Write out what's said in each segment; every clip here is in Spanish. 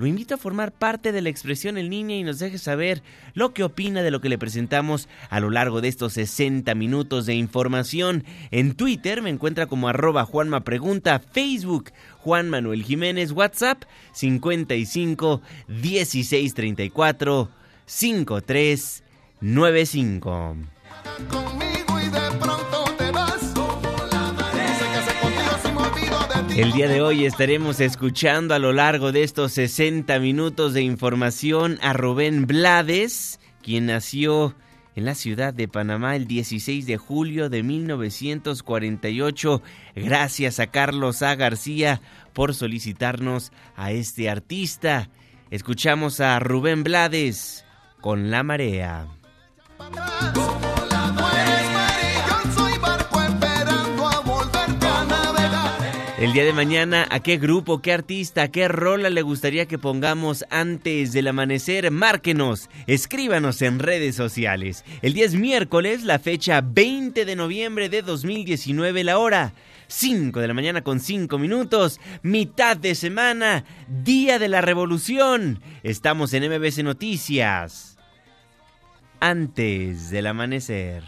lo invito a formar parte de la expresión en línea y nos deje saber lo que opina de lo que le presentamos a lo largo de estos 60 minutos de información. En Twitter me encuentra como arroba Juanma Pregunta, Facebook Juan Manuel Jiménez, WhatsApp 55 16 34 53 95. El día de hoy estaremos escuchando a lo largo de estos 60 minutos de información a Rubén Blades, quien nació en la ciudad de Panamá el 16 de julio de 1948. Gracias a Carlos A. García por solicitarnos a este artista. Escuchamos a Rubén Blades con La Marea. El día de mañana, ¿a qué grupo, qué artista, qué rola le gustaría que pongamos antes del amanecer? Márquenos, escríbanos en redes sociales. El día es miércoles, la fecha 20 de noviembre de 2019, la hora 5 de la mañana con 5 minutos, mitad de semana, día de la revolución. Estamos en MBC Noticias. Antes del amanecer.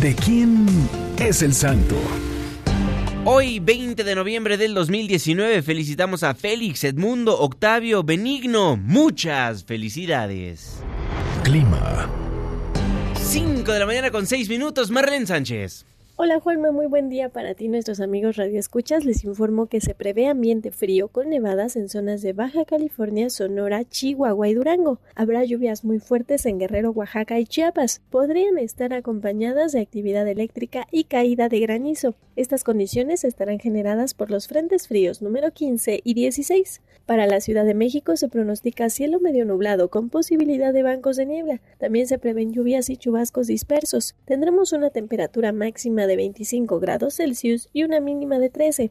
¿De quién es el santo? Hoy, 20 de noviembre del 2019, felicitamos a Félix, Edmundo, Octavio, Benigno. Muchas felicidades. Clima. 5 de la mañana con 6 minutos, Marlene Sánchez. Hola Juanma, muy buen día para ti nuestros amigos Radio Escuchas. Les informo que se prevé ambiente frío con nevadas en zonas de Baja California, Sonora, Chihuahua y Durango. Habrá lluvias muy fuertes en Guerrero, Oaxaca y Chiapas. Podrían estar acompañadas de actividad eléctrica y caída de granizo. Estas condiciones estarán generadas por los frentes fríos número 15 y 16. Para la Ciudad de México se pronostica cielo medio nublado con posibilidad de bancos de niebla. También se prevén lluvias y chubascos dispersos. Tendremos una temperatura máxima de 25 grados Celsius y una mínima de 13.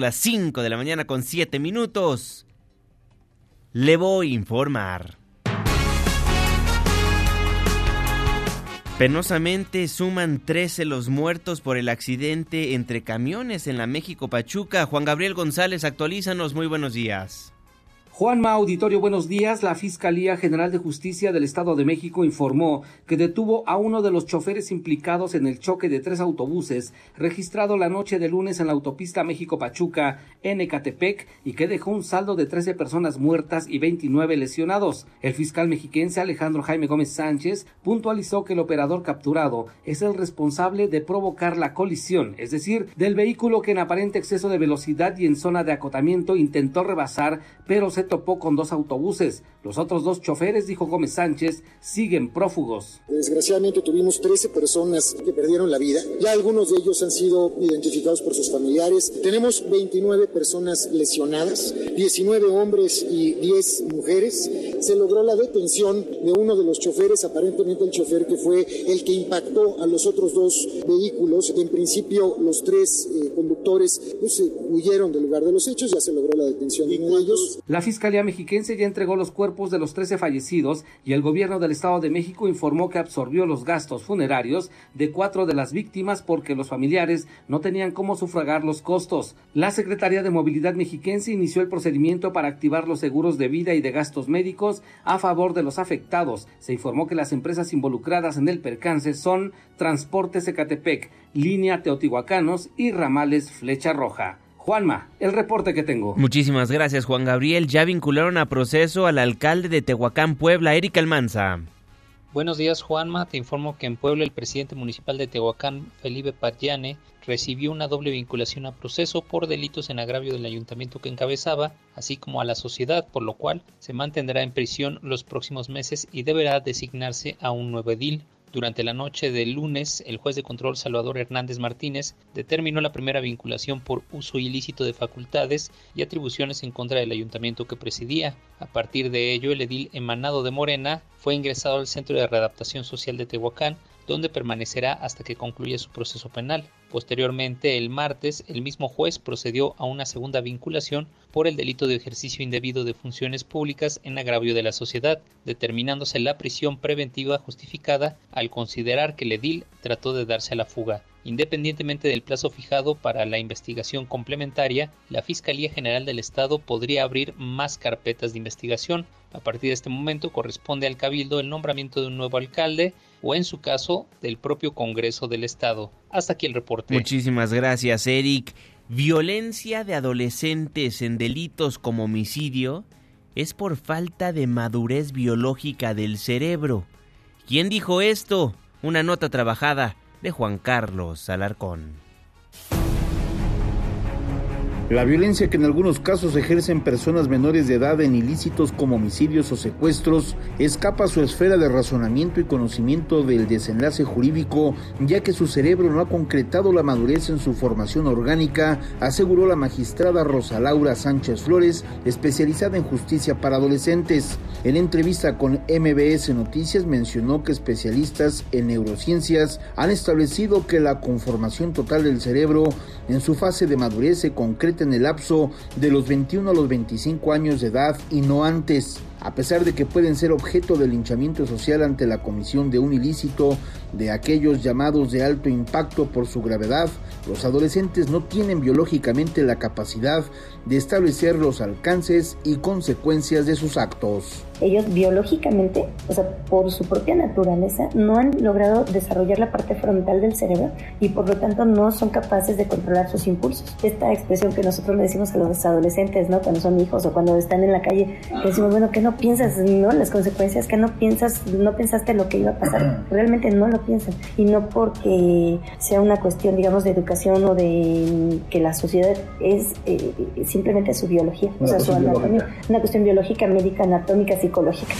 las 5 de la mañana con 7 minutos. Le voy a informar. Penosamente suman 13 los muertos por el accidente entre camiones en la México Pachuca. Juan Gabriel González, actualízanos. Muy buenos días. Juanma Auditorio, buenos días. La Fiscalía General de Justicia del Estado de México informó que detuvo a uno de los choferes implicados en el choque de tres autobuses registrado la noche de lunes en la autopista México-Pachuca en Ecatepec y que dejó un saldo de 13 personas muertas y 29 lesionados. El fiscal mexiquense Alejandro Jaime Gómez Sánchez puntualizó que el operador capturado es el responsable de provocar la colisión, es decir, del vehículo que en aparente exceso de velocidad y en zona de acotamiento intentó rebasar, pero se topó con dos autobuses. Los otros dos choferes, dijo Gómez Sánchez, siguen prófugos. Desgraciadamente tuvimos 13 personas que perdieron la vida. Ya algunos de ellos han sido identificados por sus familiares. Tenemos 29 personas lesionadas, 19 hombres y 10 mujeres. Se logró la detención de uno de los choferes, aparentemente el chofer que fue el que impactó a los otros dos vehículos. En principio los tres eh, conductores pues, huyeron del lugar de los hechos, ya se logró la detención de uno de ellos. La Fiscalía Mexiquense ya entregó los cuerpos de los 13 fallecidos y el gobierno del Estado de México informó que absorbió los gastos funerarios de cuatro de las víctimas porque los familiares no tenían cómo sufragar los costos. La Secretaría de Movilidad Mexiquense inició el procedimiento para activar los seguros de vida y de gastos médicos a favor de los afectados. Se informó que las empresas involucradas en el percance son Transportes Ecatepec, Línea Teotihuacanos y Ramales Flecha Roja. Juanma, el reporte que tengo. Muchísimas gracias, Juan Gabriel. Ya vincularon a proceso al alcalde de Tehuacán, Puebla, Erika Almanza. Buenos días, Juanma. Te informo que en Puebla el presidente municipal de Tehuacán, Felipe Patiane, recibió una doble vinculación a proceso por delitos en agravio del ayuntamiento que encabezaba, así como a la sociedad, por lo cual se mantendrá en prisión los próximos meses y deberá designarse a un nuevo edil. Durante la noche del lunes, el juez de control Salvador Hernández Martínez determinó la primera vinculación por uso ilícito de facultades y atribuciones en contra del ayuntamiento que presidía. A partir de ello, el edil emanado de Morena fue ingresado al Centro de Readaptación Social de Tehuacán, donde permanecerá hasta que concluya su proceso penal. Posteriormente, el martes, el mismo juez procedió a una segunda vinculación por el delito de ejercicio indebido de funciones públicas en agravio de la sociedad, determinándose la prisión preventiva justificada al considerar que el edil trató de darse a la fuga. Independientemente del plazo fijado para la investigación complementaria, la Fiscalía General del Estado podría abrir más carpetas de investigación. A partir de este momento corresponde al Cabildo el nombramiento de un nuevo alcalde o en su caso del propio Congreso del Estado. Hasta aquí el reporte. Muchísimas gracias, Eric. Violencia de adolescentes en delitos como homicidio es por falta de madurez biológica del cerebro. ¿Quién dijo esto? Una nota trabajada de Juan Carlos Alarcón. La violencia que en algunos casos ejercen personas menores de edad en ilícitos como homicidios o secuestros escapa a su esfera de razonamiento y conocimiento del desenlace jurídico, ya que su cerebro no ha concretado la madurez en su formación orgánica, aseguró la magistrada Rosa Laura Sánchez Flores, especializada en justicia para adolescentes. En entrevista con MBS Noticias mencionó que especialistas en neurociencias han establecido que la conformación total del cerebro en su fase de madurez se concreta en el lapso de los 21 a los 25 años de edad y no antes a pesar de que pueden ser objeto de linchamiento social ante la comisión de un ilícito de aquellos llamados de alto impacto por su gravedad, los adolescentes no tienen biológicamente la capacidad de establecer los alcances y consecuencias de sus actos. Ellos biológicamente, o sea, por su propia naturaleza, no han logrado desarrollar la parte frontal del cerebro y por lo tanto no son capaces de controlar sus impulsos. Esta expresión que nosotros le decimos a los adolescentes, ¿no? Cuando son hijos o cuando están en la calle, decimos, bueno, que no piensas, ¿no? Las consecuencias que no piensas, no pensaste lo que iba a pasar, realmente no lo piensan. Y no porque sea una cuestión, digamos, de educación o de que la sociedad es eh, simplemente su biología, o sea, su anatomía, una cuestión biológica, médica, anatómica, psicológica.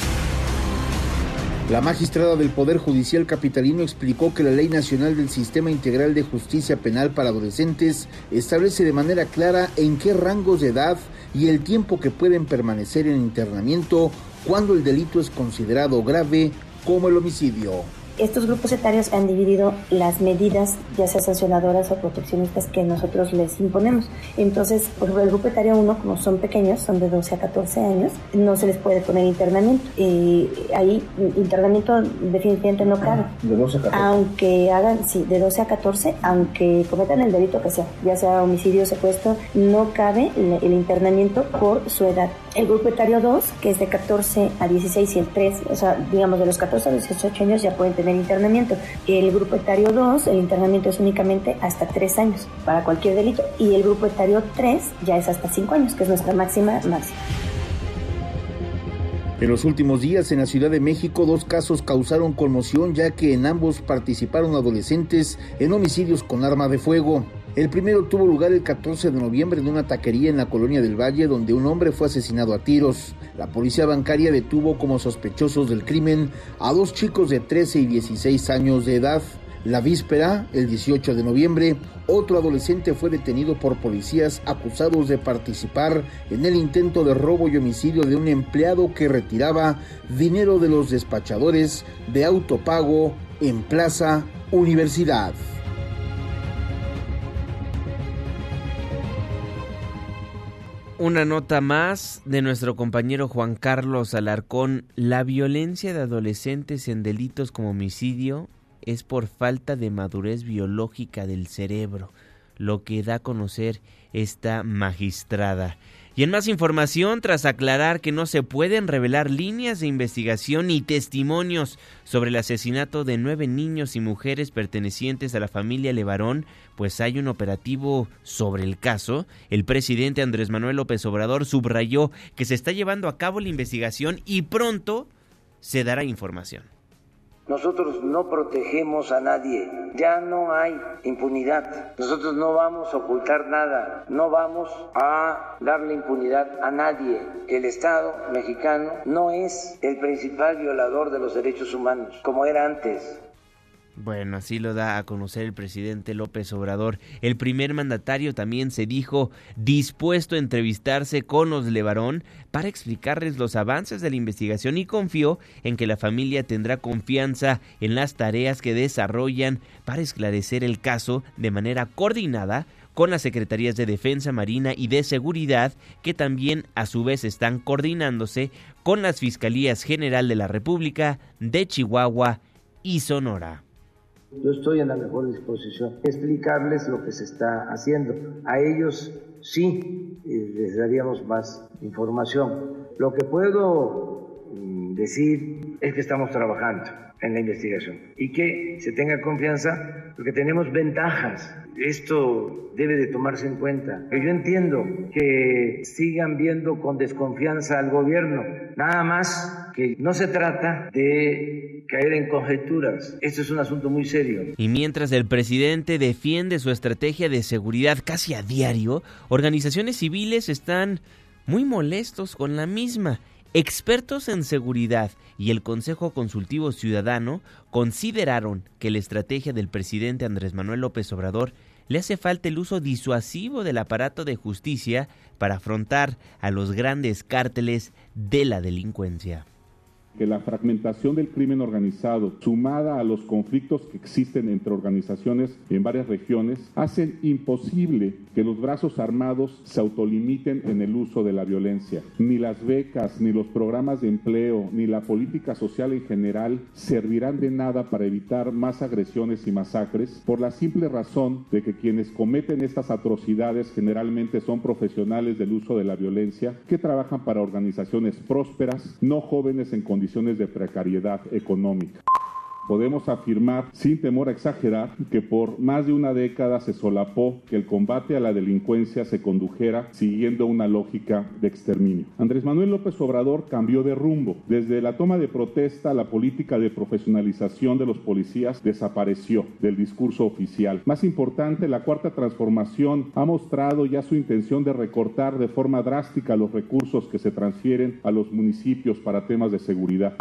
La magistrada del Poder Judicial Capitalino explicó que la Ley Nacional del Sistema Integral de Justicia Penal para Adolescentes establece de manera clara en qué rangos de edad y el tiempo que pueden permanecer en internamiento cuando el delito es considerado grave como el homicidio. Estos grupos etarios han dividido las medidas, ya sea sancionadoras o proteccionistas, que nosotros les imponemos. Entonces, por ejemplo, el grupo etario 1, como son pequeños, son de 12 a 14 años, no se les puede poner internamiento. Y ahí internamiento definitivamente no cabe. De 12 a 14. Aunque hagan, sí, de 12 a 14, aunque cometan el delito que sea, ya sea homicidio o secuestro, no cabe el, el internamiento por su edad. El grupo etario 2, que es de 14 a 16 y el 3, o sea, digamos de los 14 a 18 años ya pueden tener internamiento. El grupo etario 2, el internamiento es únicamente hasta 3 años para cualquier delito. Y el grupo etario 3 ya es hasta 5 años, que es nuestra máxima máxima. En los últimos días en la Ciudad de México dos casos causaron conmoción ya que en ambos participaron adolescentes en homicidios con arma de fuego. El primero tuvo lugar el 14 de noviembre en una taquería en la colonia del Valle donde un hombre fue asesinado a tiros. La policía bancaria detuvo como sospechosos del crimen a dos chicos de 13 y 16 años de edad. La víspera, el 18 de noviembre, otro adolescente fue detenido por policías acusados de participar en el intento de robo y homicidio de un empleado que retiraba dinero de los despachadores de autopago en Plaza Universidad. Una nota más de nuestro compañero Juan Carlos Alarcón. La violencia de adolescentes en delitos como homicidio es por falta de madurez biológica del cerebro, lo que da a conocer esta magistrada. Y en más información, tras aclarar que no se pueden revelar líneas de investigación ni testimonios sobre el asesinato de nueve niños y mujeres pertenecientes a la familia Levarón, pues hay un operativo sobre el caso, el presidente Andrés Manuel López Obrador subrayó que se está llevando a cabo la investigación y pronto se dará información. Nosotros no protegemos a nadie, ya no hay impunidad. Nosotros no vamos a ocultar nada, no vamos a darle impunidad a nadie. El Estado mexicano no es el principal violador de los derechos humanos, como era antes. Bueno, así lo da a conocer el presidente López Obrador. El primer mandatario también se dijo dispuesto a entrevistarse con los Levarón para explicarles los avances de la investigación y confió en que la familia tendrá confianza en las tareas que desarrollan para esclarecer el caso de manera coordinada con las Secretarías de Defensa Marina y de Seguridad, que también a su vez están coordinándose con las Fiscalías General de la República de Chihuahua y Sonora. Yo estoy en la mejor disposición de explicarles lo que se está haciendo. A ellos sí eh, les daríamos más información. Lo que puedo mm, decir es que estamos trabajando en la investigación y que se tenga confianza porque tenemos ventajas. Esto debe de tomarse en cuenta. Yo entiendo que sigan viendo con desconfianza al gobierno, nada más que no se trata de caer en conjeturas. Esto es un asunto muy serio. Y mientras el presidente defiende su estrategia de seguridad casi a diario, organizaciones civiles están muy molestos con la misma. Expertos en seguridad y el Consejo Consultivo Ciudadano consideraron que la estrategia del presidente Andrés Manuel López Obrador le hace falta el uso disuasivo del aparato de justicia para afrontar a los grandes cárteles de la delincuencia que la fragmentación del crimen organizado, sumada a los conflictos que existen entre organizaciones en varias regiones, hacen imposible que los brazos armados se autolimiten en el uso de la violencia. Ni las becas, ni los programas de empleo, ni la política social en general servirán de nada para evitar más agresiones y masacres por la simple razón de que quienes cometen estas atrocidades generalmente son profesionales del uso de la violencia que trabajan para organizaciones prósperas, no jóvenes en condiciones de precariedad económica. Podemos afirmar, sin temor a exagerar, que por más de una década se solapó que el combate a la delincuencia se condujera siguiendo una lógica de exterminio. Andrés Manuel López Obrador cambió de rumbo. Desde la toma de protesta, la política de profesionalización de los policías desapareció del discurso oficial. Más importante, la cuarta transformación ha mostrado ya su intención de recortar de forma drástica los recursos que se transfieren a los municipios para temas de seguridad.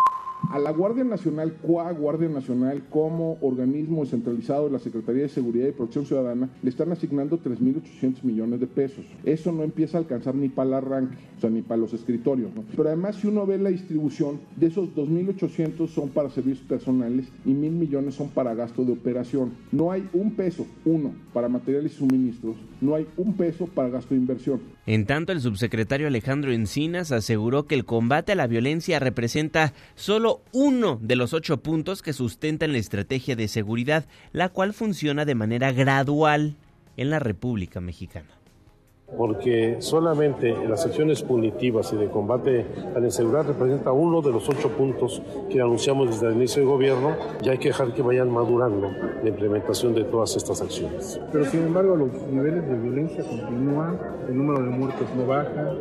A la Guardia Nacional, CUA Guardia Nacional, como organismo descentralizado de la Secretaría de Seguridad y Protección Ciudadana, le están asignando 3.800 millones de pesos. Eso no empieza a alcanzar ni para el arranque, o sea, ni para los escritorios. ¿no? Pero además, si uno ve la distribución, de esos 2.800 son para servicios personales y mil millones son para gasto de operación. No hay un peso, uno, para materiales y suministros, no hay un peso para gasto de inversión. En tanto, el subsecretario Alejandro Encinas aseguró que el combate a la violencia representa solo uno de los ocho puntos que sustentan la estrategia de seguridad, la cual funciona de manera gradual en la República Mexicana porque solamente las acciones punitivas y de combate a la inseguridad representa uno de los ocho puntos que anunciamos desde el inicio del gobierno y hay que dejar que vayan madurando la implementación de todas estas acciones. Pero sin embargo los niveles de violencia continúan, el número de muertos no baja.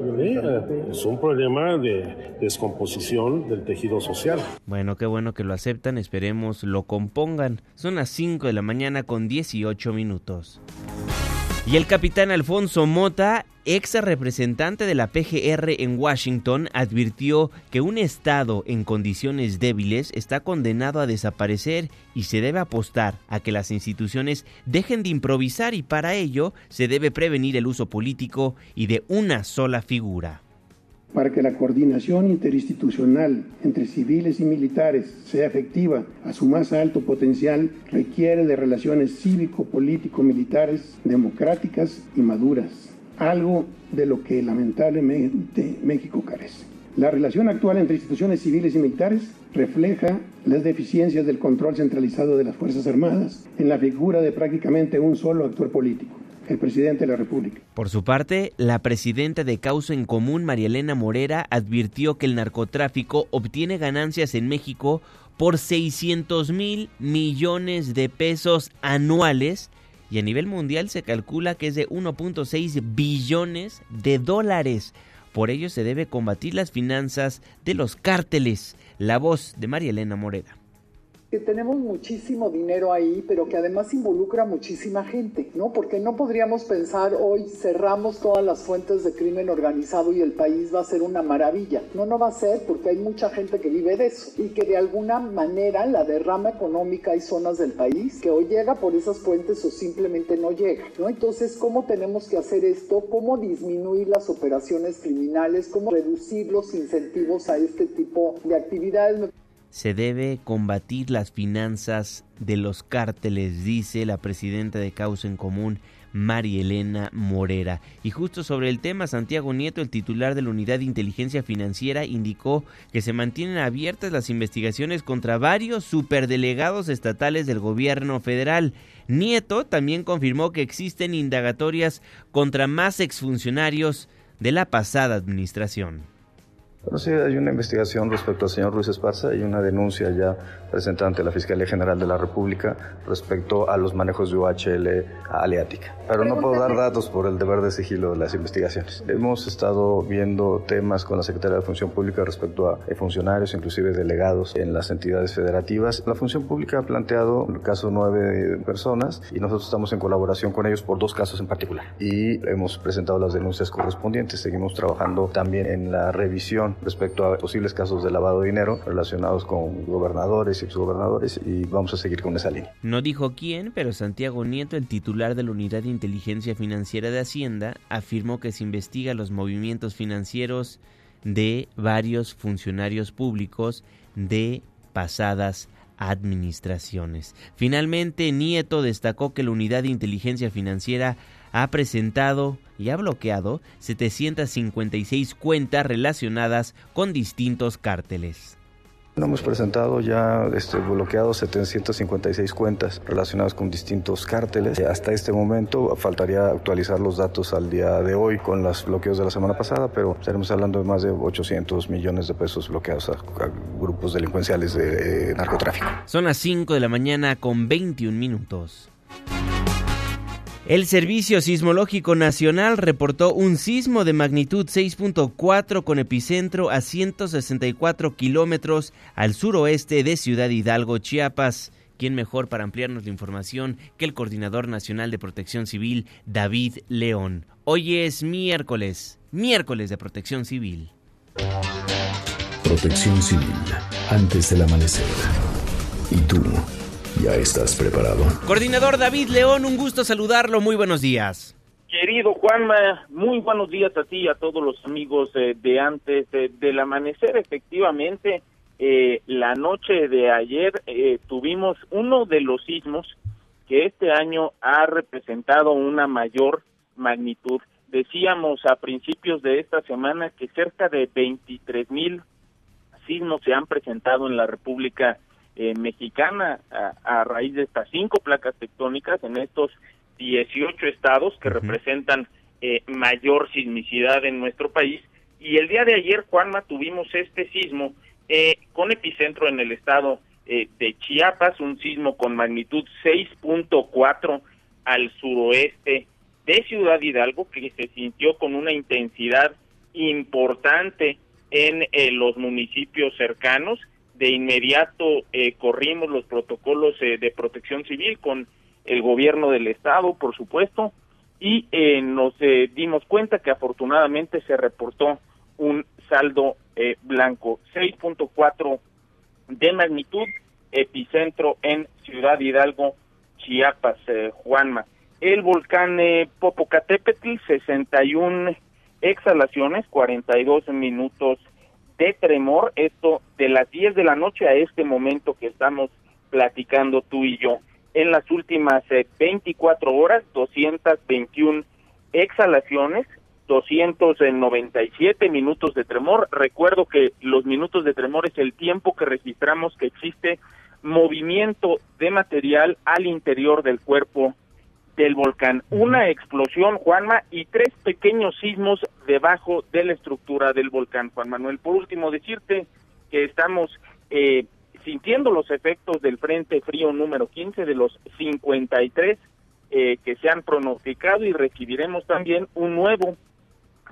es un problema de descomposición del tejido social. Bueno, qué bueno que lo aceptan, esperemos lo compongan. Son las 5 de la mañana con 18 minutos. Y el capitán Alfonso Mota, ex representante de la PGR en Washington, advirtió que un Estado en condiciones débiles está condenado a desaparecer y se debe apostar a que las instituciones dejen de improvisar y para ello se debe prevenir el uso político y de una sola figura. Para que la coordinación interinstitucional entre civiles y militares sea efectiva a su más alto potencial, requiere de relaciones cívico-político-militares democráticas y maduras, algo de lo que lamentablemente México carece. La relación actual entre instituciones civiles y militares refleja las deficiencias del control centralizado de las Fuerzas Armadas en la figura de prácticamente un solo actor político el presidente de la República. Por su parte, la presidenta de Causa en Común, María Elena Morera, advirtió que el narcotráfico obtiene ganancias en México por 600 mil millones de pesos anuales y a nivel mundial se calcula que es de 1.6 billones de dólares. Por ello se debe combatir las finanzas de los cárteles. La voz de María Elena Morera que tenemos muchísimo dinero ahí, pero que además involucra muchísima gente, ¿no? Porque no podríamos pensar hoy cerramos todas las fuentes de crimen organizado y el país va a ser una maravilla. No, no va a ser porque hay mucha gente que vive de eso y que de alguna manera la derrama económica hay zonas del país que o llega por esas fuentes o simplemente no llega, ¿no? Entonces, ¿cómo tenemos que hacer esto? ¿Cómo disminuir las operaciones criminales? ¿Cómo reducir los incentivos a este tipo de actividades? Se debe combatir las finanzas de los cárteles, dice la presidenta de Causa en Común, María Elena Morera. Y justo sobre el tema, Santiago Nieto, el titular de la Unidad de Inteligencia Financiera, indicó que se mantienen abiertas las investigaciones contra varios superdelegados estatales del gobierno federal. Nieto también confirmó que existen indagatorias contra más exfuncionarios de la pasada administración. Bueno, sí, hay una investigación respecto al señor Ruiz Esparza y una denuncia ya presentada ante la Fiscalía General de la República respecto a los manejos de UHL aleática. Pero no puedo dar datos por el deber de sigilo de las investigaciones. Hemos estado viendo temas con la Secretaría de Función Pública respecto a funcionarios, inclusive delegados en las entidades federativas. La Función Pública ha planteado el caso nueve personas y nosotros estamos en colaboración con ellos por dos casos en particular. Y hemos presentado las denuncias correspondientes. Seguimos trabajando también en la revisión respecto a posibles casos de lavado de dinero relacionados con gobernadores y exgobernadores y vamos a seguir con esa línea. No dijo quién, pero Santiago Nieto, el titular de la Unidad de Inteligencia Financiera de Hacienda, afirmó que se investiga los movimientos financieros de varios funcionarios públicos de pasadas administraciones. Finalmente, Nieto destacó que la Unidad de Inteligencia Financiera ha presentado y ha bloqueado 756 cuentas relacionadas con distintos cárteles. Hemos presentado ya este, bloqueado 756 cuentas relacionadas con distintos cárteles. Hasta este momento faltaría actualizar los datos al día de hoy con los bloqueos de la semana pasada, pero estaremos hablando de más de 800 millones de pesos bloqueados a, grupos delincuenciales de narcotráfico. Son las 5 de la mañana con 21 minutos. El Servicio Sismológico Nacional reportó un sismo de magnitud 6.4 con epicentro a 164 kilómetros al suroeste de Ciudad Hidalgo, Chiapas. ¿Quién mejor para ampliarnos la información que el Coordinador Nacional de Protección Civil, David León? Hoy es miércoles, miércoles de Protección Civil. Protección Civil, antes del amanecer. ¿Y tú? ¿Ya estás preparado? Coordinador David León, un gusto saludarlo. Muy buenos días. Querido Juanma, muy buenos días a ti y a todos los amigos eh, de antes eh, del amanecer. Efectivamente, eh, la noche de ayer tuvimos uno de los sismos que este año ha representado una mayor magnitud. Decíamos a principios de esta semana que cerca de 23 mil sismos se han presentado en la República eh, Mexicana a, raíz de estas cinco placas tectónicas en estos 18 estados que representan eh, mayor sismicidad en nuestro país. Y el día de ayer, Juanma, tuvimos este sismo eh, con epicentro en el estado de Chiapas, un sismo con magnitud 6.4 al suroeste de Ciudad Hidalgo, que se sintió con una intensidad importante en eh, los municipios cercanos. De inmediato eh, corrimos los protocolos eh, de protección civil con el gobierno del estado, por supuesto, y nos dimos cuenta que afortunadamente se reportó un saldo blanco, 6.4 de magnitud, epicentro en Ciudad Hidalgo, Chiapas, Juanma. El volcán Popocatépetl, 61 exhalaciones, 42 minutos de tremor, esto de las 10 de la noche a este momento que estamos platicando tú y yo. En las últimas 24 eh, horas, 221 exhalaciones, 297 minutos de tremor. Recuerdo que los minutos de tremor es el tiempo que registramos que existe movimiento de material al interior del cuerpo del volcán. Una explosión, Juanma, y tres pequeños sismos debajo de la estructura del volcán, Juan Manuel. Por último, decirte que estamos eh, sintiendo los efectos del Frente Frío número 15 de los 53 eh, que se han pronosticado y recibiremos también un nuevo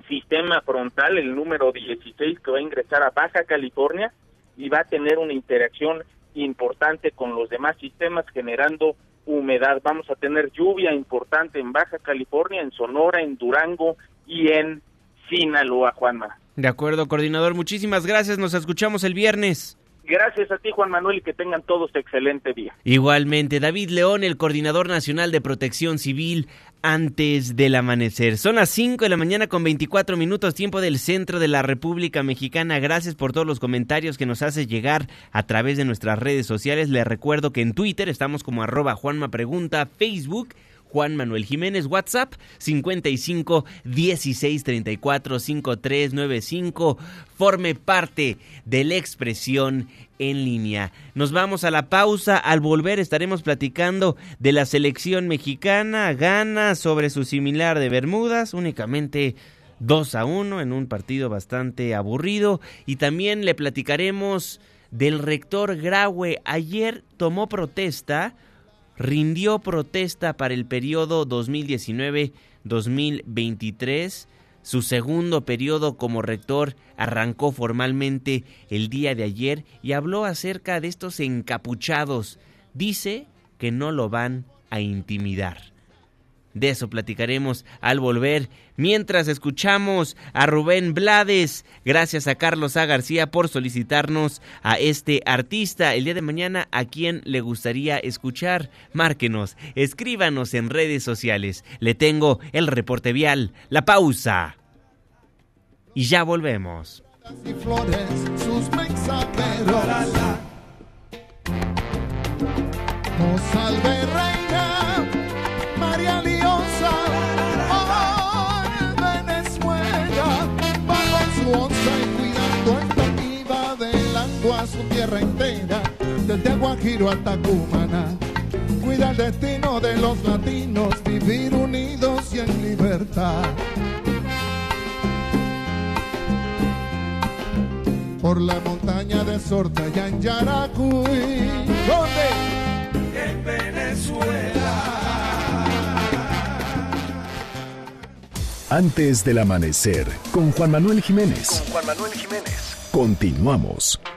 sistema frontal, el número 16, que va a ingresar a Baja California y va a tener una interacción importante con los demás sistemas generando humedad. Vamos a tener lluvia importante en Baja California, en Sonora, en Durango y en Sinaloa, Juanma. De acuerdo, coordinador. Muchísimas gracias. Nos escuchamos el viernes. Gracias a ti, Juan Manuel, y que tengan todos excelente día. Igualmente, David León, el coordinador nacional de protección civil, antes del amanecer. Son las 5 de la mañana con 24 minutos, tiempo del centro de la República Mexicana. Gracias por todos los comentarios que nos hace llegar a través de nuestras redes sociales. Les recuerdo que en Twitter estamos como arroba Juanma Pregunta, Facebook Juan Manuel Jiménez, WhatsApp 55 16 34 53 95. Forme parte de la expresión en línea. Nos vamos a la pausa. Al volver estaremos platicando de la selección mexicana. Gana sobre su similar de Bermudas, únicamente 2 a 1 en un partido bastante aburrido. Y también le platicaremos del rector Graue. Ayer tomó protesta rindió protesta para el periodo 2019-2023. Su segundo periodo como rector arrancó formalmente el día de ayer y habló acerca de estos encapuchados. Dice que no lo van a intimidar. De eso platicaremos al volver. Mientras escuchamos a Rubén Blades, gracias a Carlos A. García por solicitarnos a este artista. El día de mañana, ¿a quién le gustaría escuchar? Márquenos, escríbanos en redes sociales. Le tengo el reporte vial, la pausa. Y ya volvemos. Tierra entera, desde Aguajiro hasta Cumaná. Cuida el destino de los latinos, vivir unidos y en libertad. Por la montaña de Sorta y en Yaracuy, ¿dónde? En Venezuela. Antes del amanecer, con Juan Manuel Jiménez. Con Juan Manuel Jiménez. Continuamos.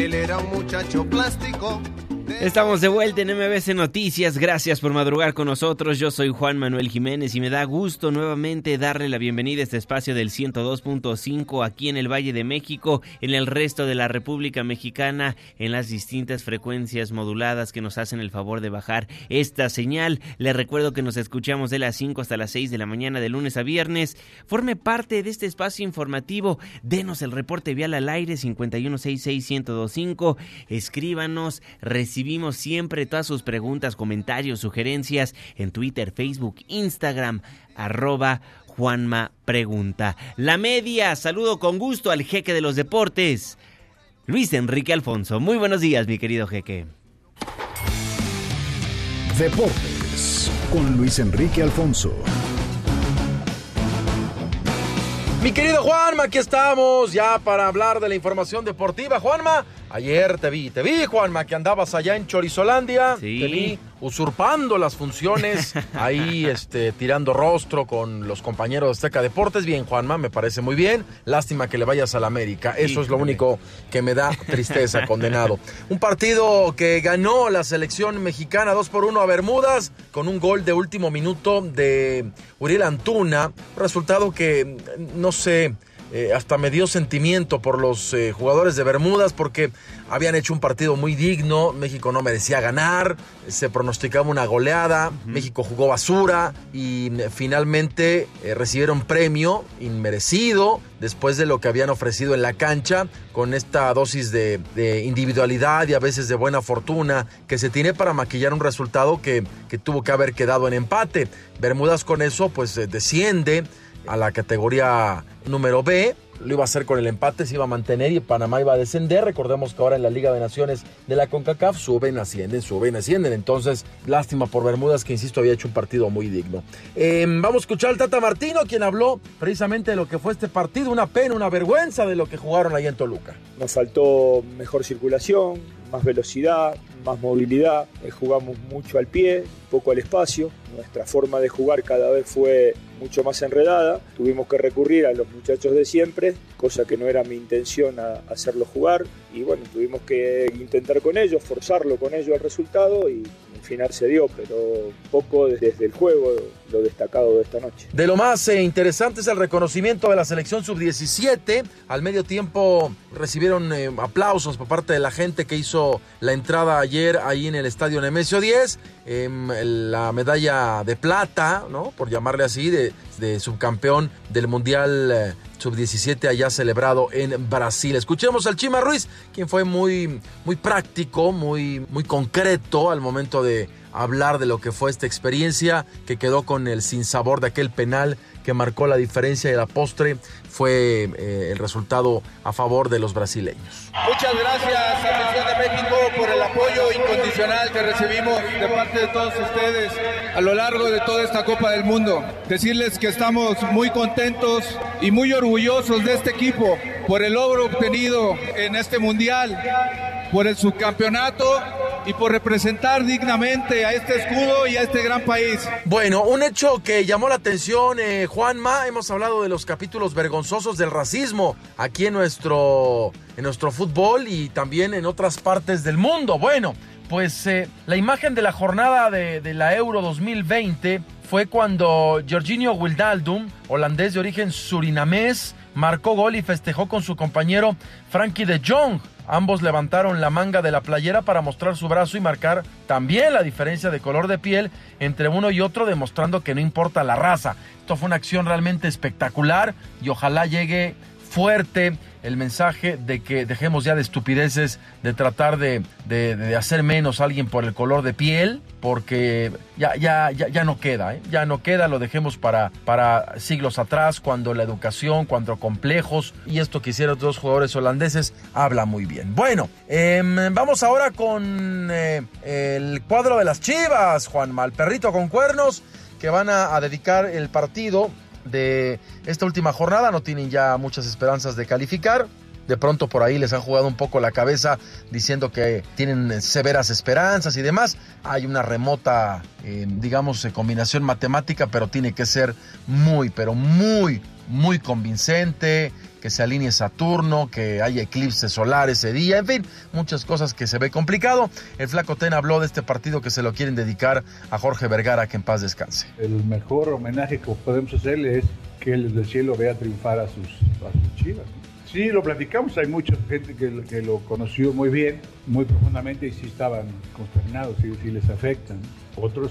Él era un muchacho plástico Estamos de vuelta en MBC Noticias. Gracias por madrugar con nosotros. Yo soy Juan Manuel Jiménez y me da gusto nuevamente darle la bienvenida a este espacio del 102.5 aquí en el Valle de México, en el resto de la República Mexicana, en las distintas frecuencias moduladas que nos hacen el favor de bajar esta señal. Les recuerdo que nos escuchamos de las 5 hasta las 6 de la mañana de lunes a viernes. Forme parte de este espacio informativo. Denos el reporte vial al aire 5166125. Escríbanos, recibimos siempre todas sus preguntas, comentarios, sugerencias en Twitter, Facebook, Instagram, arroba Juanma Pregunta. La media, saludo con gusto al jeque de los deportes, Luis Enrique Alfonso. Muy buenos días, mi querido jeque. Deportes con Luis Enrique Alfonso. Mi querido Juanma, aquí estamos ya para hablar de la información deportiva. Juanma, ayer te vi, te vi, Juanma, que andabas allá en Chorizolandia. Sí. Te vi usurpando las funciones, ahí este, tirando rostro con los compañeros de Azteca Deportes. Bien, Juanma, me parece muy bien. Lástima que le vayas a la América. Eso es lo único que me da tristeza, condenado. Un partido que ganó la selección mexicana 2 por 1 a Bermudas con un gol de último minuto de Uriel Antuna. Resultado que no sé. Eh, hasta me dio sentimiento por los eh, jugadores de Bermudas porque habían hecho un partido muy digno, México no merecía ganar, se pronosticaba una goleada, México jugó basura y eh, finalmente recibieron premio inmerecido después de lo que habían ofrecido en la cancha con esta dosis de, de individualidad y a veces de buena fortuna que se tiene para maquillar un resultado que, que tuvo que haber quedado en empate. Bermudas con eso pues desciende a la categoría número B. Lo iba a hacer con el empate, se iba a mantener y Panamá iba a descender. Recordemos que ahora en la Liga de Naciones de la CONCACAF suben, ascienden, suben, ascienden. Entonces, lástima por Bermudas, que insisto, había hecho un partido muy digno. Eh, vamos a escuchar al Tata Martino, quien habló precisamente de lo que fue este partido. Una pena, una vergüenza de lo que jugaron ahí en Toluca. Nos faltó mejor circulación, más velocidad, más movilidad, eh, jugamos mucho al pie, poco al espacio, nuestra forma de jugar cada vez fue mucho más enredada, tuvimos que recurrir a los muchachos de siempre, cosa que no era mi intención a hacerlo jugar, y bueno, tuvimos que intentar con ellos, forzarlo con ellos al resultado y al final se dio, pero poco desde el juego lo destacado de esta noche. De lo más eh, interesante es el reconocimiento de la selección sub-17. Al medio tiempo recibieron eh, aplausos por parte de la gente que hizo la entrada ayer ahí en el estadio Nemesio 10. Eh, la medalla de plata, ¿no? Por llamarle así, de, de subcampeón del Mundial eh, sub-17 allá celebrado en Brasil. Escuchemos al Chima Ruiz, quien fue muy, muy práctico, muy, muy concreto al momento de hablar de lo que fue esta experiencia, que quedó con el sinsabor de aquel penal que marcó la diferencia y la postre fue eh, el resultado a favor de los brasileños. Muchas gracias, afición de México, por el apoyo incondicional que recibimos de parte de todos ustedes a lo largo de toda esta Copa del Mundo. Decirles que estamos muy contentos y muy orgullosos de este equipo por el logro obtenido en este Mundial, por el subcampeonato y por representar dignamente a este escudo y a este gran país. Bueno, un hecho que llamó la atención, eh, Juanma, hemos hablado de los capítulos vergonzosos del racismo aquí en nuestro, en nuestro fútbol y también en otras partes del mundo. Bueno, pues eh, la imagen de la jornada de, de la Euro 2020 fue cuando Jorginho Wijnaldum, holandés de origen surinamés, marcó gol y festejó con su compañero Frankie de Jong. Ambos levantaron la manga de la playera para mostrar su brazo y marcar también la diferencia de color de piel entre uno y otro, demostrando que no importa la raza. Esto fue una acción realmente espectacular y ojalá llegue fuerte el mensaje de que dejemos ya de estupideces, de tratar de, de, de hacer menos a alguien por el color de piel, porque ya, ya, ya, ya no queda, ¿eh? ya no queda, lo dejemos para, para siglos atrás, cuando la educación, cuando complejos, y esto que hicieron dos jugadores holandeses, habla muy bien. Bueno, eh, vamos ahora con eh, el cuadro de las Chivas, Juanma, el perrito con cuernos, que van a dedicar el partido de esta última jornada, no tienen ya muchas esperanzas de calificar. De pronto por ahí les han jugado un poco la cabeza diciendo que tienen severas esperanzas y demás. Hay una remota, digamos, combinación matemática, pero tiene que ser muy, pero muy, muy convincente, que se alinee Saturno, que haya eclipse solar ese día, en fin, muchas cosas que se ve complicado. El Flaco Ten habló de este partido que se lo quieren dedicar a Jorge Vergara, que en paz descanse. El mejor homenaje que podemos hacerle es que el cielo vea triunfar a sus, a sus chivas. Sí, lo platicamos, hay mucha gente que, que, lo conoció muy bien, muy profundamente y sí estaban consternados, y sí les afectan. Otros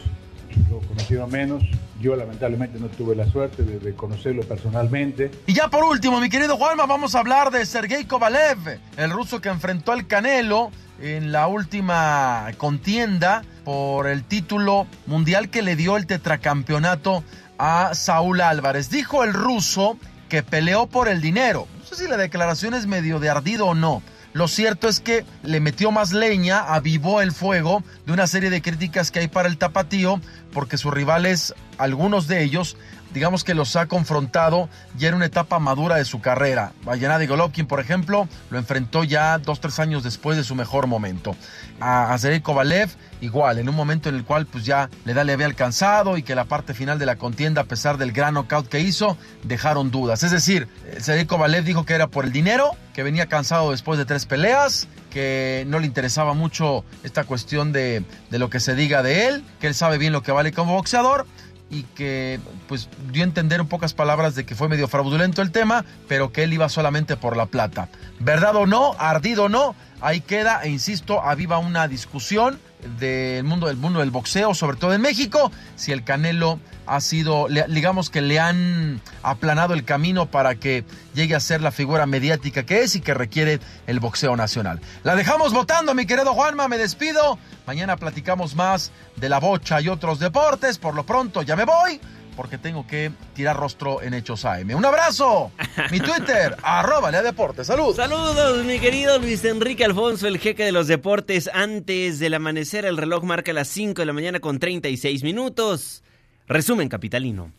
lo conocieron menos. Yo lamentablemente no tuve la suerte de, de, conocerlo personalmente. Y ya por último, mi querido Juanma, vamos a hablar de Sergei Kovalev, el ruso que enfrentó al Canelo en la última contienda por el título mundial que le dio el tetracampeonato a Saúl Álvarez. Dijo el ruso que peleó por el dinero. No sé si la declaración es medio de ardido o no. Lo cierto es que le metió más leña, avivó el fuego de una serie de críticas que hay para el tapatío, porque sus rivales, algunos de ellos, digamos que los ha confrontado ya en una etapa madura de su carrera. Gennady Golovkin, por ejemplo, lo enfrentó ya dos, tres años después de su mejor momento. A Sergey Kovalev, igual, en un momento en el cual pues ya le da le había alcanzado y que la parte final de la contienda, a pesar del gran knockout que hizo, dejaron dudas. Es decir, Sergey Kovalev dijo que era por el dinero, que venía cansado después de tres peleas, que no le interesaba mucho esta cuestión de, de lo que se diga de él, que él sabe bien lo que vale como boxeador y que pues dio a entender en pocas palabras de que fue medio fraudulento el tema, pero que él iba solamente por la plata. ¿Verdad o no? ¿Ardido o no? Ahí queda, e insisto, aviva una discusión del mundo del mundo del boxeo, sobre todo en México, si el Canelo ha sido, digamos que le han aplanado el camino para que llegue a ser la figura mediática que es y que requiere el boxeo nacional. La dejamos votando, mi querido Juanma, me despido. Mañana platicamos más de la bocha y otros deportes. Por lo pronto, ya me voy porque tengo que tirar rostro en Hechos AM. ¡Un abrazo! Mi Twitter, arroba Lea Deportes. ¡Salud! Saludos, mi querido Luis Enrique Alfonso, el jeque de los deportes. Antes del amanecer, el reloj marca las 5 de la mañana con 36 minutos. Resumen capitalino.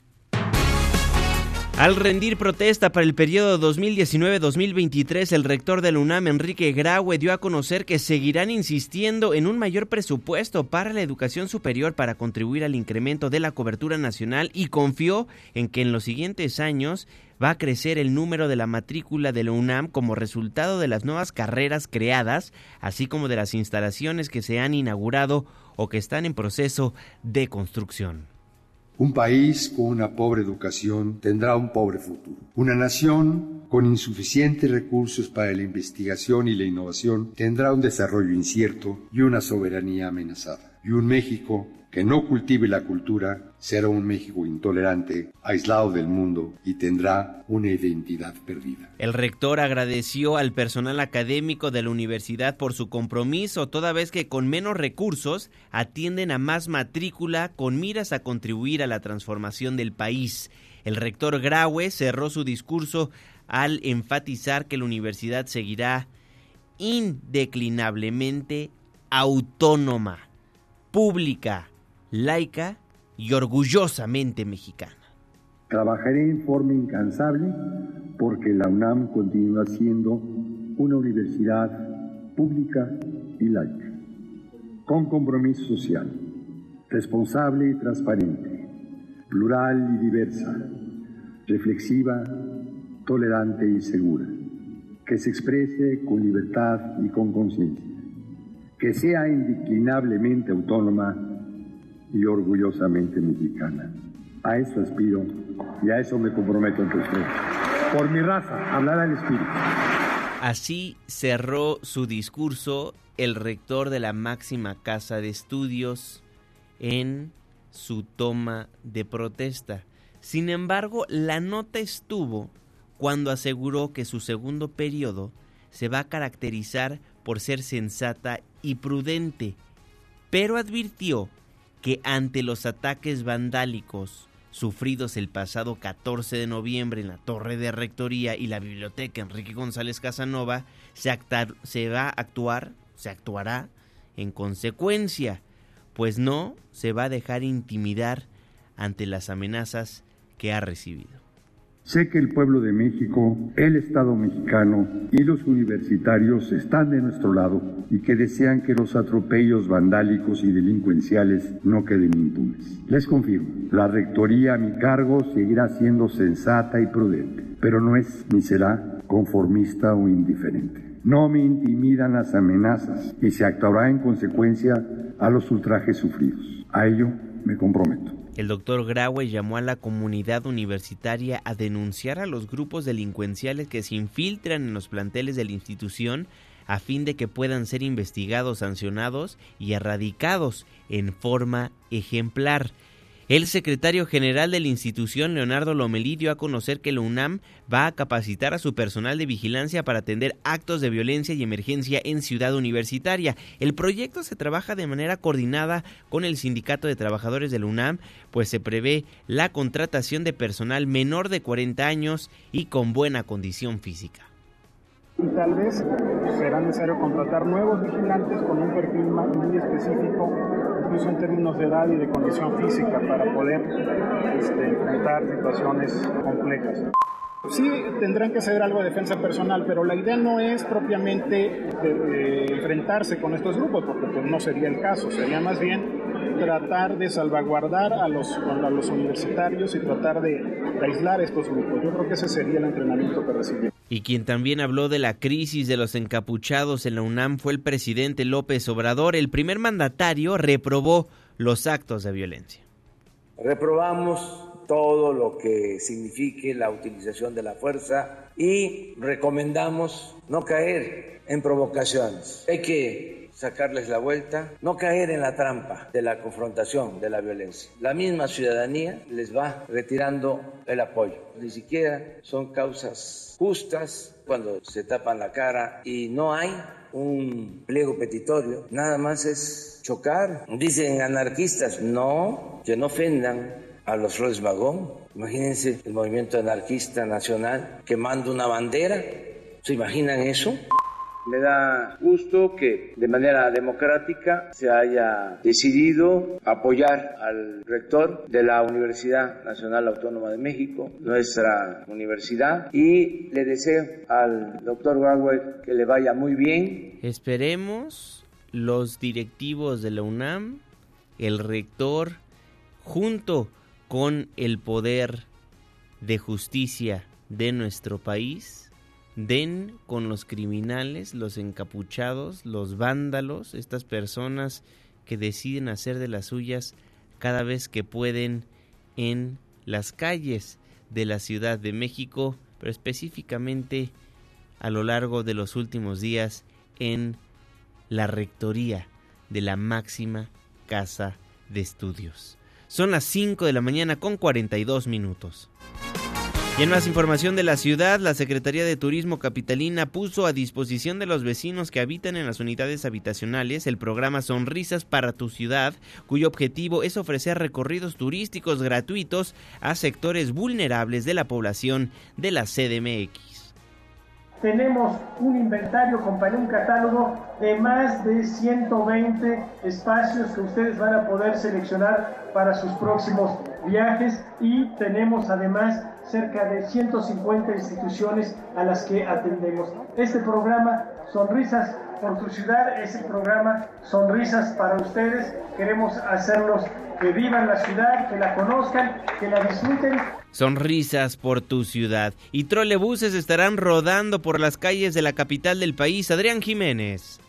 Al rendir protesta para el periodo 2019-2023, el rector de la UNAM, Enrique Graue, dio a conocer que seguirán insistiendo en un mayor presupuesto para la educación superior para contribuir al incremento de la cobertura nacional y confió en que en los siguientes años va a crecer el número de la matrícula de la UNAM como resultado de las nuevas carreras creadas, así como de las instalaciones que se han inaugurado o que están en proceso de construcción. Un país con una pobre educación tendrá un pobre futuro. Una nación con insuficientes recursos para la investigación y la innovación tendrá un desarrollo incierto y una soberanía amenazada. Y un México que no cultive la cultura será un México intolerante, aislado del mundo y tendrá una identidad perdida. El rector agradeció al personal académico de la universidad por su compromiso, toda vez que con menos recursos atienden a más matrícula con miras a contribuir a la transformación del país. El rector Graue cerró su discurso al enfatizar que la universidad seguirá indeclinablemente autónoma, pública, laica y orgullosamente mexicana. Trabajaré en forma incansable porque la UNAM continúa siendo una universidad pública y laica, con compromiso social, responsable y transparente, plural y diversa, reflexiva, tolerante y segura, que se exprese con libertad y con conciencia, que sea indeclinablemente autónoma y orgullosamente mexicana. A eso aspiro y a eso me comprometo ante ustedes. Por mi raza, hablar al espíritu. Así cerró su discurso el rector de la máxima casa de estudios en su toma de protesta. Sin embargo, la nota estuvo cuando aseguró que su segundo periodo se va a caracterizar por ser sensata y prudente, pero advirtió que ante los ataques vandálicos sufridos el pasado 14 de noviembre en la Torre de Rectoría y la Biblioteca Enrique González Casanova, se, se va a actuar, se actuará en consecuencia, pues no se va a dejar intimidar ante las amenazas que ha recibido. Sé que el pueblo de México, el Estado mexicano y los universitarios están de nuestro lado y que desean que los atropellos vandálicos y delincuenciales no queden impunes. Les confirmo, la rectoría a mi cargo seguirá siendo sensata y prudente, pero no es ni será conformista o indiferente. No me intimidan las amenazas y se actuará en consecuencia a los ultrajes sufridos. A ello me comprometo. El doctor Graue llamó a la comunidad universitaria a denunciar a los grupos delincuenciales que se infiltran en los planteles de la institución a fin de que puedan ser investigados, sancionados y erradicados en forma ejemplar. El secretario general de la institución, Leonardo Lomelí, dio a conocer que la UNAM va a capacitar a su personal de vigilancia para atender actos de violencia y emergencia en Ciudad Universitaria. El proyecto se trabaja de manera coordinada con el Sindicato de Trabajadores de la UNAM, pues se prevé la contratación de personal menor de 40 años y con buena condición física y tal vez será necesario contratar nuevos vigilantes con un perfil muy específico, incluso en términos de edad y de condición física, para poder este, enfrentar situaciones complejas. Sí, tendrán que hacer algo de defensa personal, pero la idea no es propiamente enfrentarse con estos grupos, porque pues no sería el caso, sería más bien tratar de salvaguardar a los, a los universitarios y tratar de, de aislar estos grupos. Yo creo que ese sería el entrenamiento que recibimos. Y quien también habló de la crisis de los encapuchados en la UNAM fue el presidente López Obrador. El primer mandatario reprobó los actos de violencia. Reprobamos todo lo que signifique la utilización de la fuerza y recomendamos no caer en provocaciones. Hay que sacarles la vuelta, no caer en la trampa de la confrontación, de la violencia. La misma ciudadanía les va retirando el apoyo. Ni siquiera son causas justas cuando se tapan la cara y no hay un pliego petitorio, nada más es chocar. Dicen anarquistas, no, que no ofendan a los Flores Magón. Imagínense el movimiento anarquista nacional quemando una bandera. ¿Se imaginan eso? Me da gusto que de manera democrática se haya decidido apoyar al rector de la Universidad Nacional Autónoma de México, nuestra universidad, y le deseo al doctor Bauer que le vaya muy bien. Esperemos los directivos de la UNAM, el rector, junto con el poder de justicia de nuestro país, den con los criminales, los encapuchados, los vándalos, estas personas que deciden hacer de las suyas cada vez que pueden en las calles de la Ciudad de México, pero específicamente a lo largo de los últimos días en la rectoría de la máxima casa de estudios. Son las 5 de la mañana con 42 minutos. Y en más información de la ciudad, la Secretaría de Turismo Capitalina puso a disposición de los vecinos que habitan en las unidades habitacionales el programa Sonrisas para tu ciudad, cuyo objetivo es ofrecer recorridos turísticos gratuitos a sectores vulnerables de la población de la CDMX tenemos un inventario, compañero, un catálogo de más de 120 espacios que ustedes van a poder seleccionar para sus próximos viajes y tenemos además cerca de 150 instituciones a las que atendemos. Este programa Sonrisas por tu ciudad es el programa Sonrisas para ustedes. Queremos hacerlos que vivan la ciudad, que la conozcan, que la disfruten. Sonrisas por tu ciudad. Y trolebuses estarán rodando por las calles de la capital del país. Adrián Jiménez.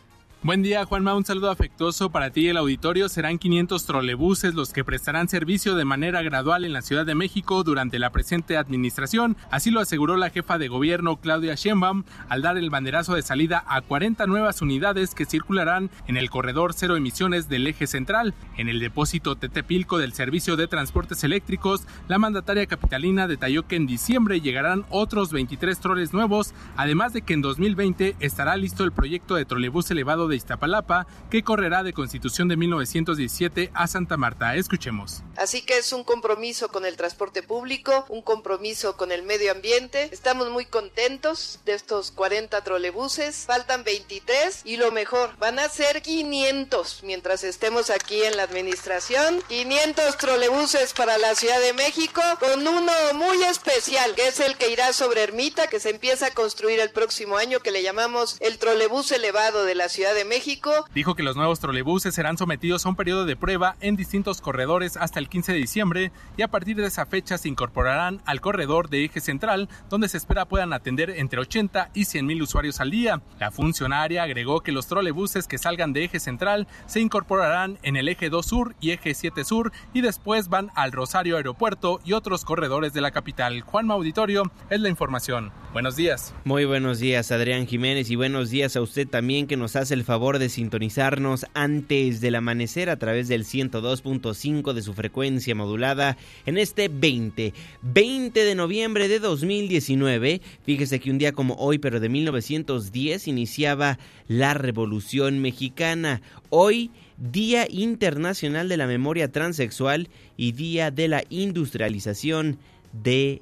Buen día, Juanma. Un saludo afectuoso para ti y el auditorio. Serán 500 trolebuses los que prestarán servicio de manera gradual en la Ciudad de México durante la presente administración. Así lo aseguró la jefa de gobierno, Claudia Sheinbaum, al dar el banderazo de salida a 40 nuevas unidades que circularán en el corredor cero emisiones del eje central. En el depósito Tetepilco del Servicio de Transportes Eléctricos, la mandataria capitalina detalló que en diciembre llegarán otros 23 troles nuevos, además de que en 2020 estará listo el proyecto de trolebús elevado de Iztapalapa, que correrá de Constitución de 1917 a Santa Marta. Escuchemos. Así que es un compromiso con el transporte público, un compromiso con el medio ambiente. Estamos muy contentos de estos 40 trolebuses. Faltan 23 y lo mejor, van a ser 500 mientras estemos aquí en la administración. 500 trolebuses para la Ciudad de México con uno muy especial que es el que irá sobre Ermita que se empieza a construir el próximo año que le llamamos el trolebús elevado de la Ciudad de México. Dijo que los nuevos trolebuses serán sometidos a un periodo de prueba en distintos corredores hasta el 15 de diciembre y a partir de esa fecha se incorporarán al corredor de eje central donde se espera puedan atender entre 80 y 100 mil usuarios al día. La funcionaria agregó que los trolebuses que salgan de eje central se incorporarán en el eje 2 sur y eje 7 sur y después van al Rosario Aeropuerto y otros corredores de la capital. Juan Auditorio es la información. Buenos días. Muy buenos días, Adrián Jiménez, y buenos días a usted también que nos hace el favor de sintonizarnos antes del amanecer a través del 102.5 de su frecuencia modulada en este 20, 20 de noviembre de 2019. Fíjese que un día como hoy, pero de 1910, iniciaba la Revolución Mexicana. Hoy Día Internacional de la Memoria Transexual y Día de la Industrialización de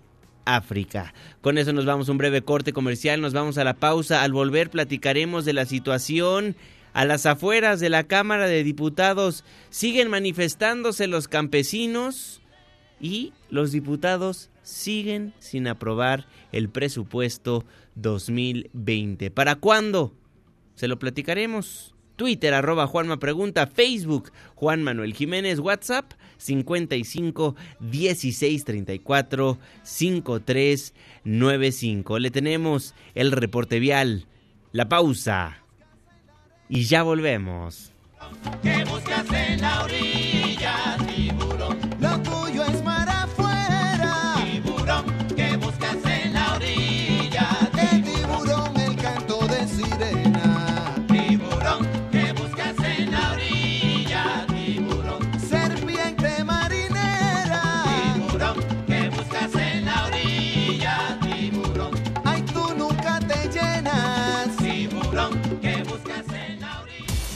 África. Con eso nos vamos a un breve corte comercial, nos vamos a la pausa. Al volver platicaremos de la situación a las afueras de la Cámara de Diputados. Siguen manifestándose los campesinos y los diputados siguen sin aprobar el presupuesto 2020. ¿Para cuándo? Se lo platicaremos. Twitter, arroba Juanma Pregunta, Facebook, Juan Manuel Jiménez, WhatsApp, 55 16 34 53 95. Le tenemos el reporte vial, la pausa y ya volvemos. ¿Qué buscas en la orilla,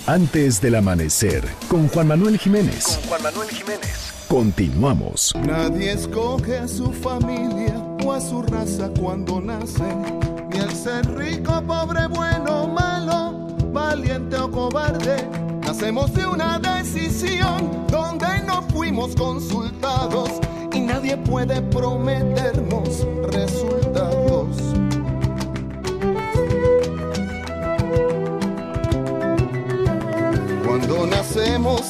Antes del amanecer, con Juan Manuel Jiménez. Juan Manuel Jiménez. Continuamos. Nadie escoge a su familia o a su raza cuando nace, ni al ser rico, pobre, bueno, malo, valiente o cobarde. Nacemos de una decisión donde no fuimos consultados y nadie puede prometernos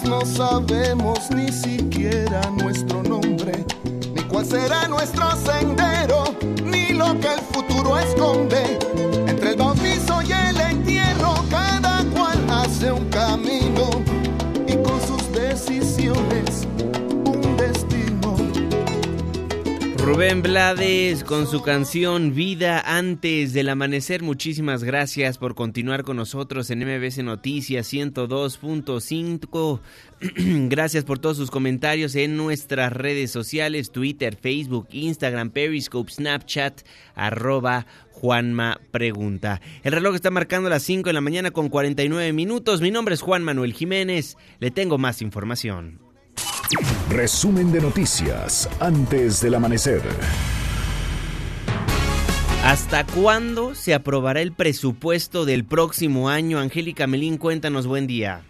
no sabemos ni siquiera nuestro nombre, ni cuál será nuestro sendero, ni lo que el futuro esconde. Rubén Blades con su canción Vida antes del amanecer. Muchísimas gracias por continuar con nosotros en MBC Noticias 102.5. Gracias por todos sus comentarios en nuestras redes sociales, Twitter, Facebook, Instagram, Periscope, Snapchat, arroba Juanma Pregunta. El reloj está marcando las 5 de la mañana con 49 minutos. Mi nombre es Juan Manuel Jiménez. Le tengo más información. Resumen de noticias antes del amanecer. ¿Hasta cuándo se aprobará el presupuesto del próximo año? Angélica Melín, cuéntanos, buen día.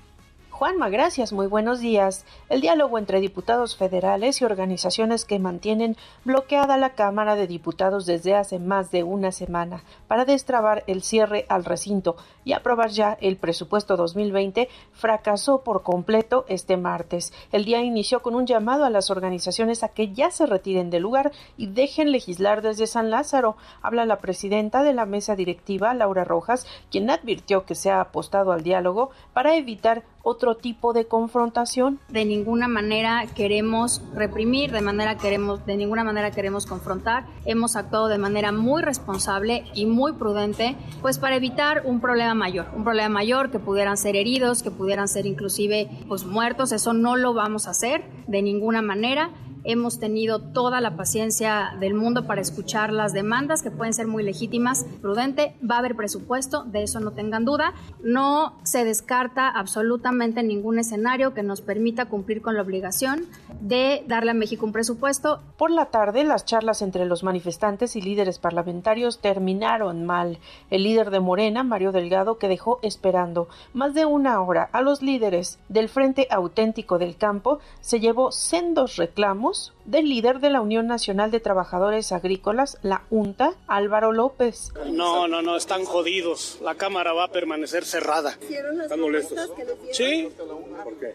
Juanma, gracias, muy buenos días. El diálogo entre diputados federales y organizaciones que mantienen bloqueada la Cámara de Diputados desde hace más de una semana para destrabar el cierre al recinto y aprobar ya el presupuesto 2020 fracasó por completo este martes. El día inició con un llamado a las organizaciones a que ya se retiren del lugar y dejen legislar desde San Lázaro. Habla la presidenta de la mesa directiva, Laura Rojas, quien advirtió que se ha apostado al diálogo para evitar otro tipo de confrontación. De ninguna manera queremos reprimir, de manera queremos, de ninguna manera queremos confrontar. Hemos actuado de manera muy responsable y muy prudente, pues para evitar un problema mayor, un problema mayor que pudieran ser heridos, que pudieran ser inclusive pues muertos. Eso no lo vamos a hacer de ninguna manera hemos tenido toda la paciencia del mundo para escuchar las demandas que pueden ser muy legítimas, prudente, va a haber presupuesto, de eso no tengan duda. No se descarta absolutamente ningún escenario que nos permita cumplir con la obligación de darle a México un presupuesto. Por la tarde, las charlas entre los manifestantes y líderes parlamentarios terminaron mal. El líder de Morena, Mario Delgado, que dejó esperando más de una hora a los líderes del Frente Auténtico del Campo, se llevó sendos reclamos house del líder de la Unión Nacional de Trabajadores Agrícolas, la UNTA, Álvaro López. No, no, no, están jodidos. La Cámara va a permanecer cerrada. ¿Están molestos? Sí.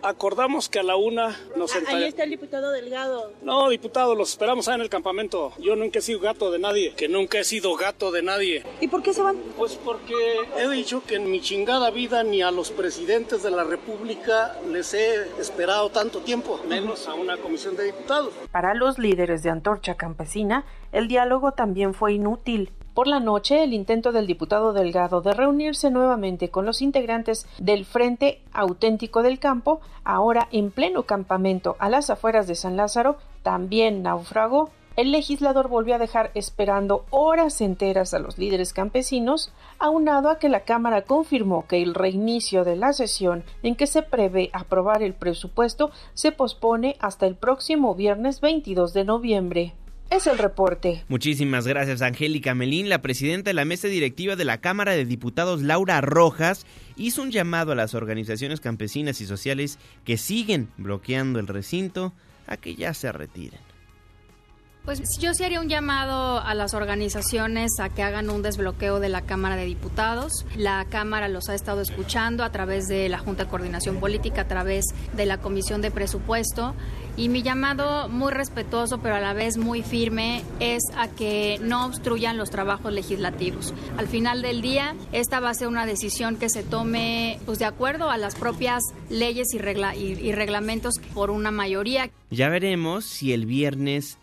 Acordamos que a la una nos Ahí sentaremos. está el diputado Delgado. No, diputado, los esperamos ahí en el campamento. Yo nunca he sido gato de nadie. Que nunca he sido gato de nadie. ¿Y por qué se van? Pues porque he dicho que en mi chingada vida ni a los presidentes de la República les he esperado tanto tiempo, menos a una comisión de diputados. Para los líderes de Antorcha Campesina, el diálogo también fue inútil. Por la noche, el intento del diputado Delgado de reunirse nuevamente con los integrantes del Frente Auténtico del Campo, ahora en pleno campamento a las afueras de San Lázaro, también naufragó. El legislador volvió a dejar esperando horas enteras a los líderes campesinos, aunado a que la Cámara confirmó que el reinicio de la sesión en que se prevé aprobar el presupuesto se pospone hasta el próximo viernes 22 de noviembre. Es el reporte. Muchísimas gracias, Angélica Melín. La presidenta de la mesa directiva de la Cámara de Diputados, Laura Rojas, hizo un llamado a las organizaciones campesinas y sociales que siguen bloqueando el recinto a que ya se retiren. Pues yo sí haría un llamado a las organizaciones a que hagan un desbloqueo de la Cámara de Diputados. La Cámara los ha estado escuchando a través de la Junta de Coordinación Política, a través de la Comisión de Presupuesto. Y mi llamado muy respetuoso, pero a la vez muy firme, es a que no obstruyan los trabajos legislativos. Al final del día, esta va a ser una decisión que se tome pues, de acuerdo a las propias leyes y, y, reglamentos por una mayoría. Ya veremos si el viernes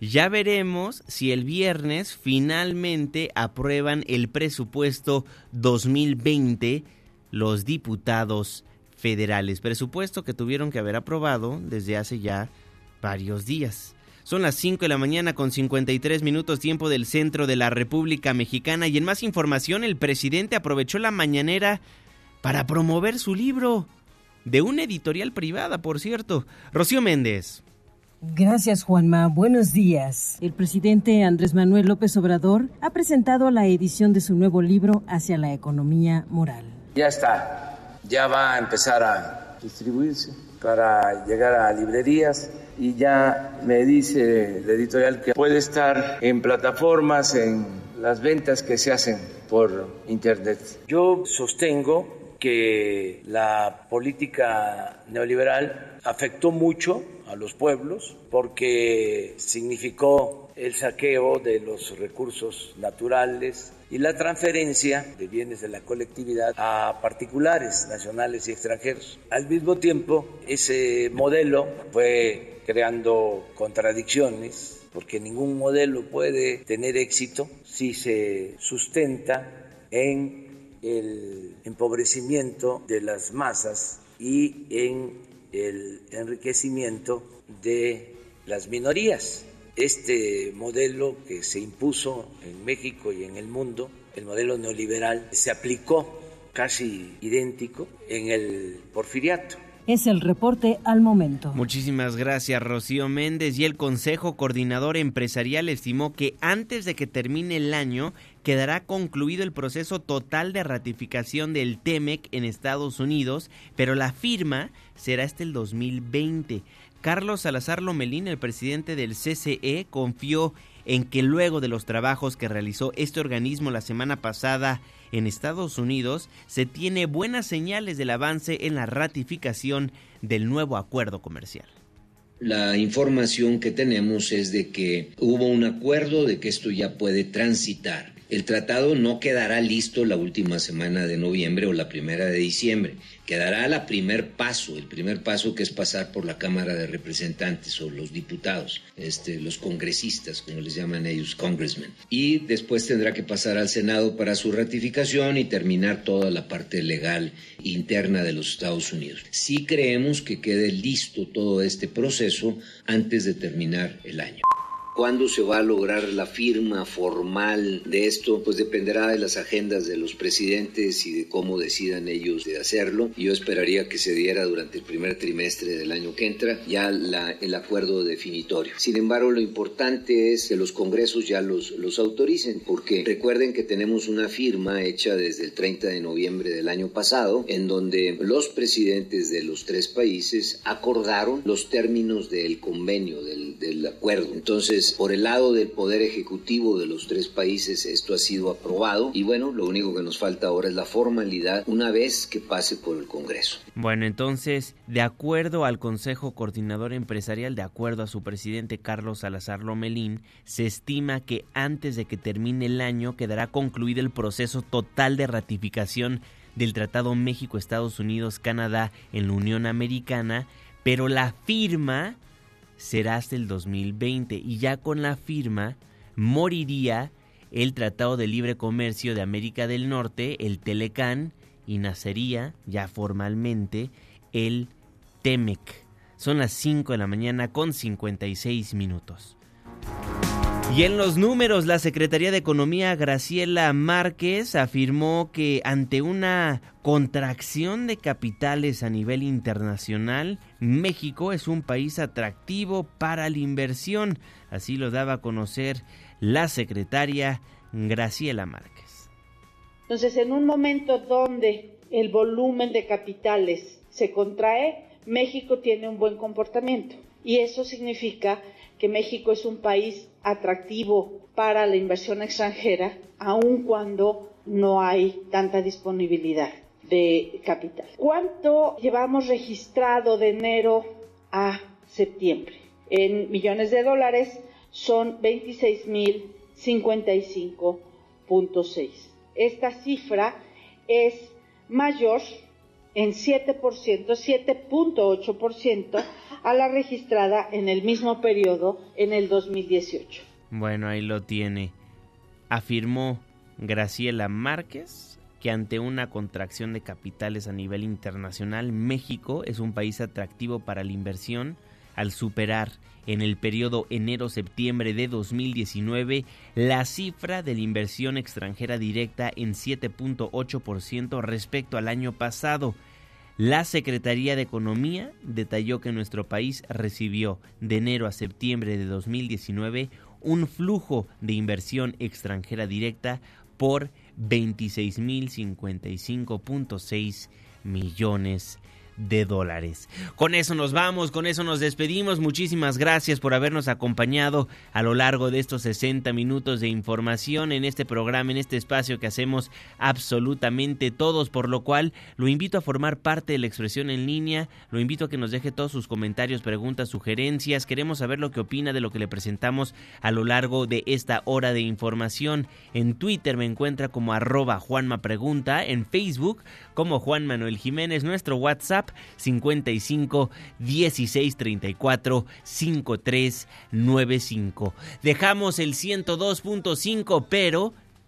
Ya veremos si el viernes finalmente aprueban el presupuesto 2020 los diputados federales. Presupuesto que tuvieron que haber aprobado desde hace ya varios días. Son las 5 de la mañana con 53 minutos tiempo del centro de la República Mexicana y en más información el presidente aprovechó la mañanera para promover su libro de una editorial privada, por cierto. Rocío Méndez. Gracias, Juanma. Buenos días. El presidente Andrés Manuel López Obrador ha presentado la edición de su nuevo libro Hacia la economía moral. Ya está, ya va a empezar a distribuirse para llegar a librerías y ya me dice la editorial que puede estar en plataformas, en las ventas que se hacen por internet. Yo sostengo que la política neoliberal afectó mucho a los pueblos porque significó el saqueo de los recursos naturales y la transferencia de bienes de la colectividad a particulares nacionales y extranjeros. Al mismo tiempo, ese modelo fue creando contradicciones porque ningún modelo puede tener éxito si se sustenta en el empobrecimiento de las masas y en el enriquecimiento de las minorías. Este modelo que se impuso en México y en el mundo, el modelo neoliberal, se aplicó casi idéntico en el porfiriato. Es el reporte al momento. Muchísimas gracias, Rocío Méndez. Y el Consejo Coordinador Empresarial estimó que antes de que termine el año quedará concluido el proceso total de ratificación del TEMEC en Estados Unidos, pero la firma será hasta el 2020. Carlos Salazar Lomelín, el presidente del CCE, confió en que luego de los trabajos que realizó este organismo la semana pasada en Estados Unidos, se tiene buenas señales del avance en la ratificación del nuevo acuerdo comercial. La información que tenemos es de que hubo un acuerdo de que esto ya puede transitar El tratado no quedará listo la última semana de noviembre o la primera de diciembre. Quedará la primer paso, el primer paso que es pasar por la Cámara de Representantes o los diputados, este, los congresistas, como les llaman ellos, congressmen. Y después tendrá que pasar al Senado para su ratificación y terminar toda la parte legal interna de los Estados Unidos. Sí creemos que quede listo todo este proceso antes de terminar el año. ¿Cuándo se va a lograr la firma formal de esto? Pues dependerá de las agendas de los presidentes y de cómo decidan ellos de hacerlo. Yo esperaría que se diera durante el primer trimestre del año que entra ya la, el acuerdo definitorio. Sin embargo, lo importante es que los congresos ya los, los autoricen, porque recuerden que tenemos una firma hecha desde el 30 de noviembre del año pasado, en donde los presidentes de los tres países acordaron los términos del convenio, del, del acuerdo. Por el lado del Poder Ejecutivo de los tres países esto ha sido aprobado y bueno, lo único que nos falta ahora es la formalidad una vez que pase por el Congreso. Bueno, entonces, de acuerdo al Consejo Coordinador Empresarial, de acuerdo a su presidente Carlos Salazar Lomelín, se estima que antes de que termine el año quedará concluido el proceso total de ratificación del Tratado México-Estados Unidos-Canadá en la Unión Americana, pero la firma será hasta el 2020 y ya con la firma moriría el Tratado de Libre Comercio de América del Norte, el Telecán, y nacería ya formalmente el TEMEC. Son las 5 de la mañana con 56 minutos. Y en los números, la Secretaría de Economía Graciela Márquez afirmó que ante una contracción de capitales a nivel internacional, México es un país atractivo para la inversión. Así lo daba a conocer la secretaria Graciela Márquez. Entonces, en un momento donde el volumen de capitales se contrae, México tiene un buen comportamiento. Y eso significa que México es un país atractivo para la inversión extranjera, aun cuando no hay tanta disponibilidad de capital. ¿Cuánto llevamos registrado de enero a septiembre? En millones de dólares son 26.055.6. Esta cifra es mayor en 7%, 7.8% a la registrada en el mismo periodo en el 2018. Bueno, ahí lo tiene. Afirmó Graciela Márquez que ante una contracción de capitales a nivel internacional, México es un país atractivo para la inversión al superar en el periodo enero-septiembre de 2019 la cifra de la inversión extranjera directa en 7.8% respecto al año pasado. La Secretaría de Economía detalló que nuestro país recibió de enero a septiembre de 2019 un flujo de inversión extranjera directa por 26.055.6 millones de dólares. Con eso nos vamos, con eso nos despedimos. Muchísimas gracias por habernos acompañado a lo largo de estos 60 minutos de información en este programa, en este espacio que hacemos absolutamente todos, por lo cual lo invito a formar parte de la expresión en línea, lo invito a que nos deje todos sus comentarios, preguntas, sugerencias. Queremos saber lo que opina de lo que le presentamos a lo largo de esta hora de información. En Twitter me encuentra como arroba Juanma Pregunta, en Facebook como Juan Manuel Jiménez, nuestro WhatsApp 55 16 34 53 95. Dejamos el 102.5, pero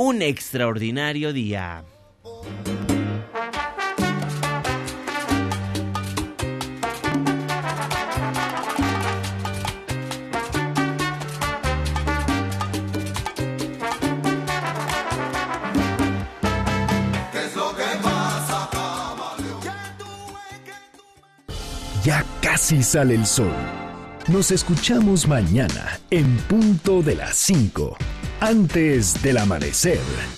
un extraordinario día. Ya casi sale el sol. Nos escuchamos mañana en punto de las 5 antes del amanecer.